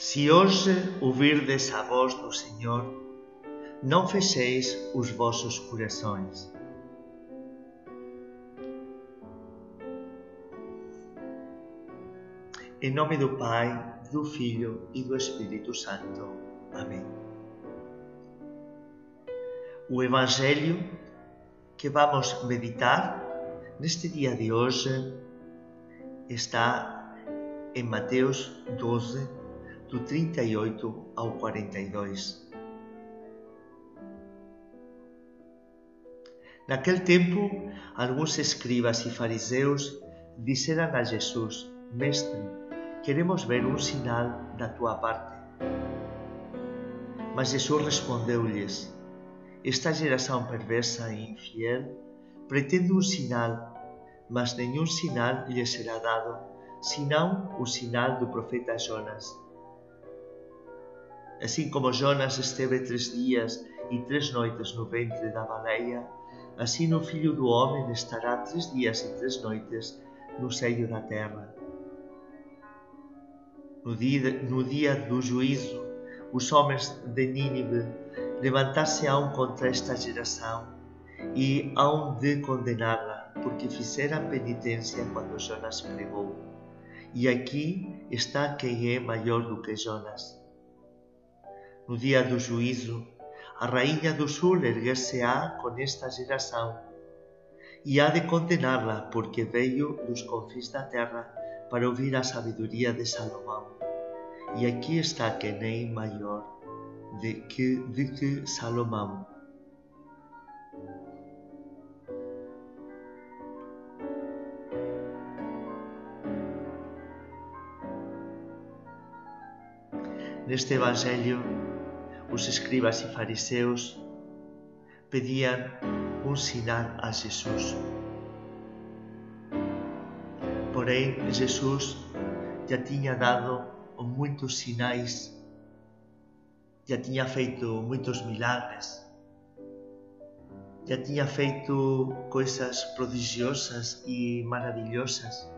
Se hoje ouvirdes a voz do Senhor, não fecheis os vossos corações. Em nome do Pai, do Filho e do Espírito Santo. Amém. O Evangelho que vamos meditar neste dia de hoje está em Mateus 12, do 38 ao 42. Naquele tempo, alguns escribas e fariseus disseram a Jesus: Mestre, queremos ver um sinal da tua parte. Mas Jesus respondeu-lhes: Esta geração perversa e infiel pretende um sinal, mas nenhum sinal lhe será dado, senão o sinal do profeta Jonas. Assim como Jonas esteve três dias e três noites no ventre da baleia, assim o Filho do Homem estará três dias e três noites no seio da terra. No dia, no dia do juízo, os homens de Nínive levantar-se-ão contra esta geração e hão de condená-la, porque fizeram penitência quando Jonas pregou. E aqui está quem é maior do que Jonas. No dia do juízo, a rainha do sul erguer-se-á com esta geração e há de condená-la, porque veio dos confins da terra para ouvir a sabedoria de Salomão. E aqui está quem é maior de que, de que Salomão. Neste Evangelho, os escribas e fariseus pediam um sinal a Jesus. Porém, Jesus já tinha dado muitos sinais, já tinha feito muitos milagres, já tinha feito coisas prodigiosas e maravilhosas.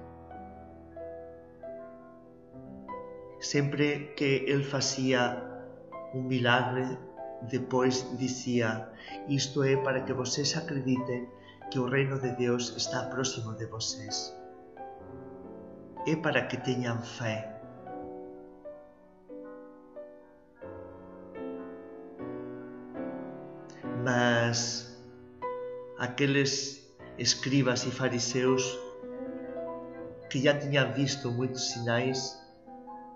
Sempre que ele fazia um milagre, depois dizia: Isto é para que vocês acreditem que o reino de Deus está próximo de vocês. É para que tenham fé. Mas aqueles escribas e fariseus que já tinham visto muitos sinais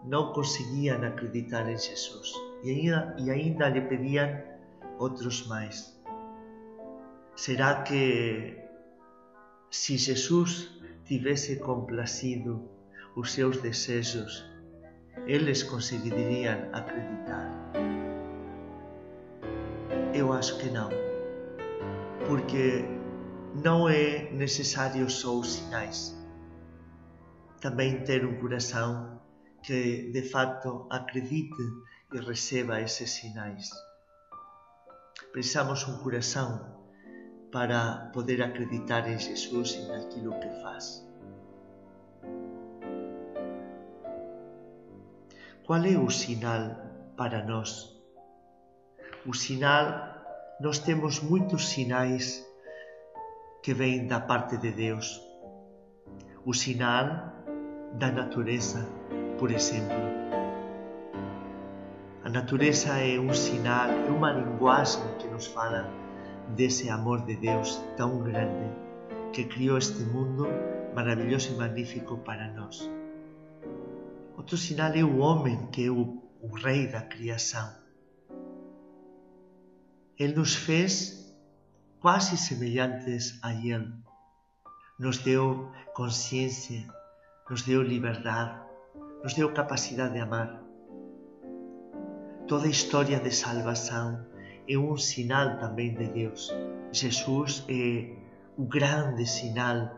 não conseguiam acreditar em Jesus e ainda, e ainda lhe pediam outros mais. Será que se Jesus tivesse complacido os seus desejos, eles conseguiriam acreditar? Eu acho que não, porque não é necessário só os sinais, também ter um coração que de fato acredite e receba esses sinais. Precisamos um coração para poder acreditar em Jesus e naquilo que faz. Qual é o sinal para nós? O sinal, nós temos muitos sinais que vêm da parte de Deus. O sinal da natureza, por exemplo. Natureza é um sinal, é uma linguagem que nos fala desse amor de Deus tão grande que criou este mundo maravilhoso e magnífico para nós. Outro sinal é o homem, que é o, o rei da criação. Ele nos fez quase semelhantes a Ele. Nos deu consciência, nos deu liberdade, nos deu capacidade de amar. Toda a história de salvação é um sinal também de Deus. Jesus é o grande sinal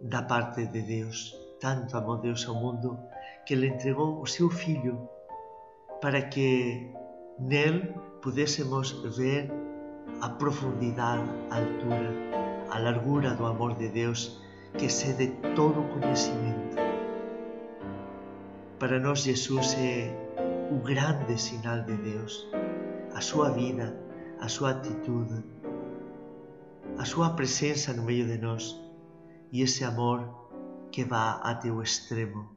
da parte de Deus. Tanto amou Deus ao mundo que Ele entregou o seu Filho para que nele pudéssemos ver a profundidade, a altura, a largura do amor de Deus que excede todo conhecimento Para nós, Jesus é o grande sinal de Deus, a sua vida, a sua atitude, a sua presença no meio de nós e esse amor que vai até o extremo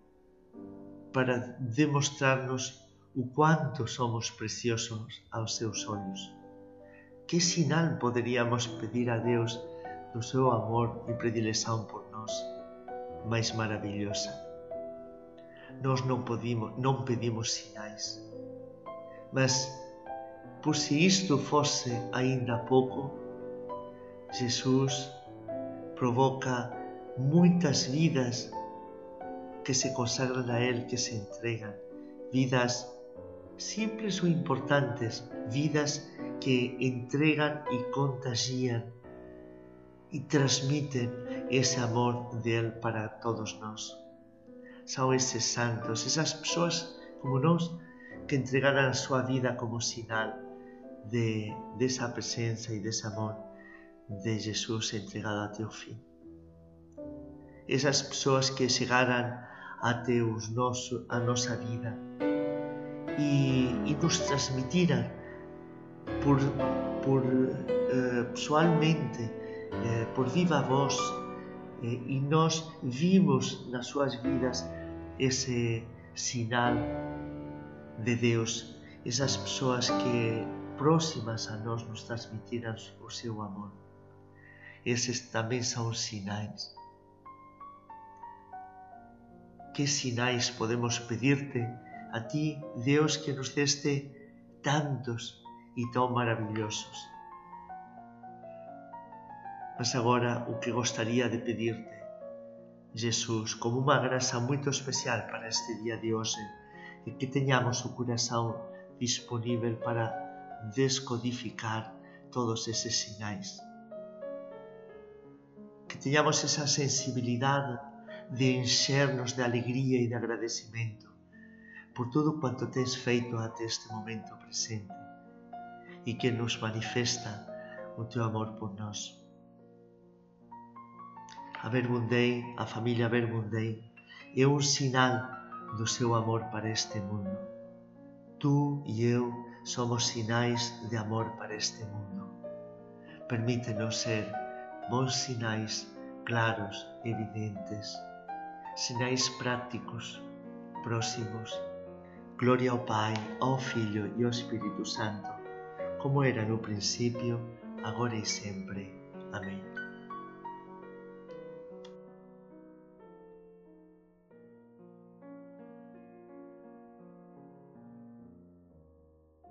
para demonstrar-nos o quanto somos preciosos aos seus olhos. Que sinal poderíamos pedir a Deus do seu amor e predileção por nós mais maravilhosa? Nós não, podemos, não pedimos sinais, mas por se isto fosse ainda pouco, Jesus provoca muitas vidas que se consagran a Él, que se entregan, vidas simples o importantes, vidas que entregan y contagian y transmiten ese amor de Él para todos nós. Son esos santos, esas persoas como nós que entregaran a súa vida como sinal de, desa presença e dese amor de Jesús entregado até o fin. Esas persoas que chegaran até os nosso, a nosa vida e, e nos transmitiram por, por uh, pessoalmente, uh, por viva voz, uh, e nós vimos nas suas vidas esse sinal de Deus, essas pessoas que próximas a nós nos transmitiram o seu amor. Esses também são sinais. Que sinais podemos pedir-te a ti, Deus, que nos deste tantos e tão maravilhosos. Mas agora o que gostaria de pedir-te, Jesus, como uma graça muito especial para este dia de é que tenhamos o coração disponível para descodificar todos esses sinais. Que tenhamos essa sensibilidade de enchernos de alegria e de agradecimento por tudo quanto tens feito até este momento presente e que nos manifesta o teu amor por nós. A Verbundei, a família Verbundei, é um sinal do seu amor para este mundo. Tu e eu somos sinais de amor para este mundo. Permite-nos ser bons sinais claros, evidentes, sinais práticos, próximos Gloria ao Pai, ao Filho e ao Espírito Santo, como era no princípio, agora e sempre. Amém.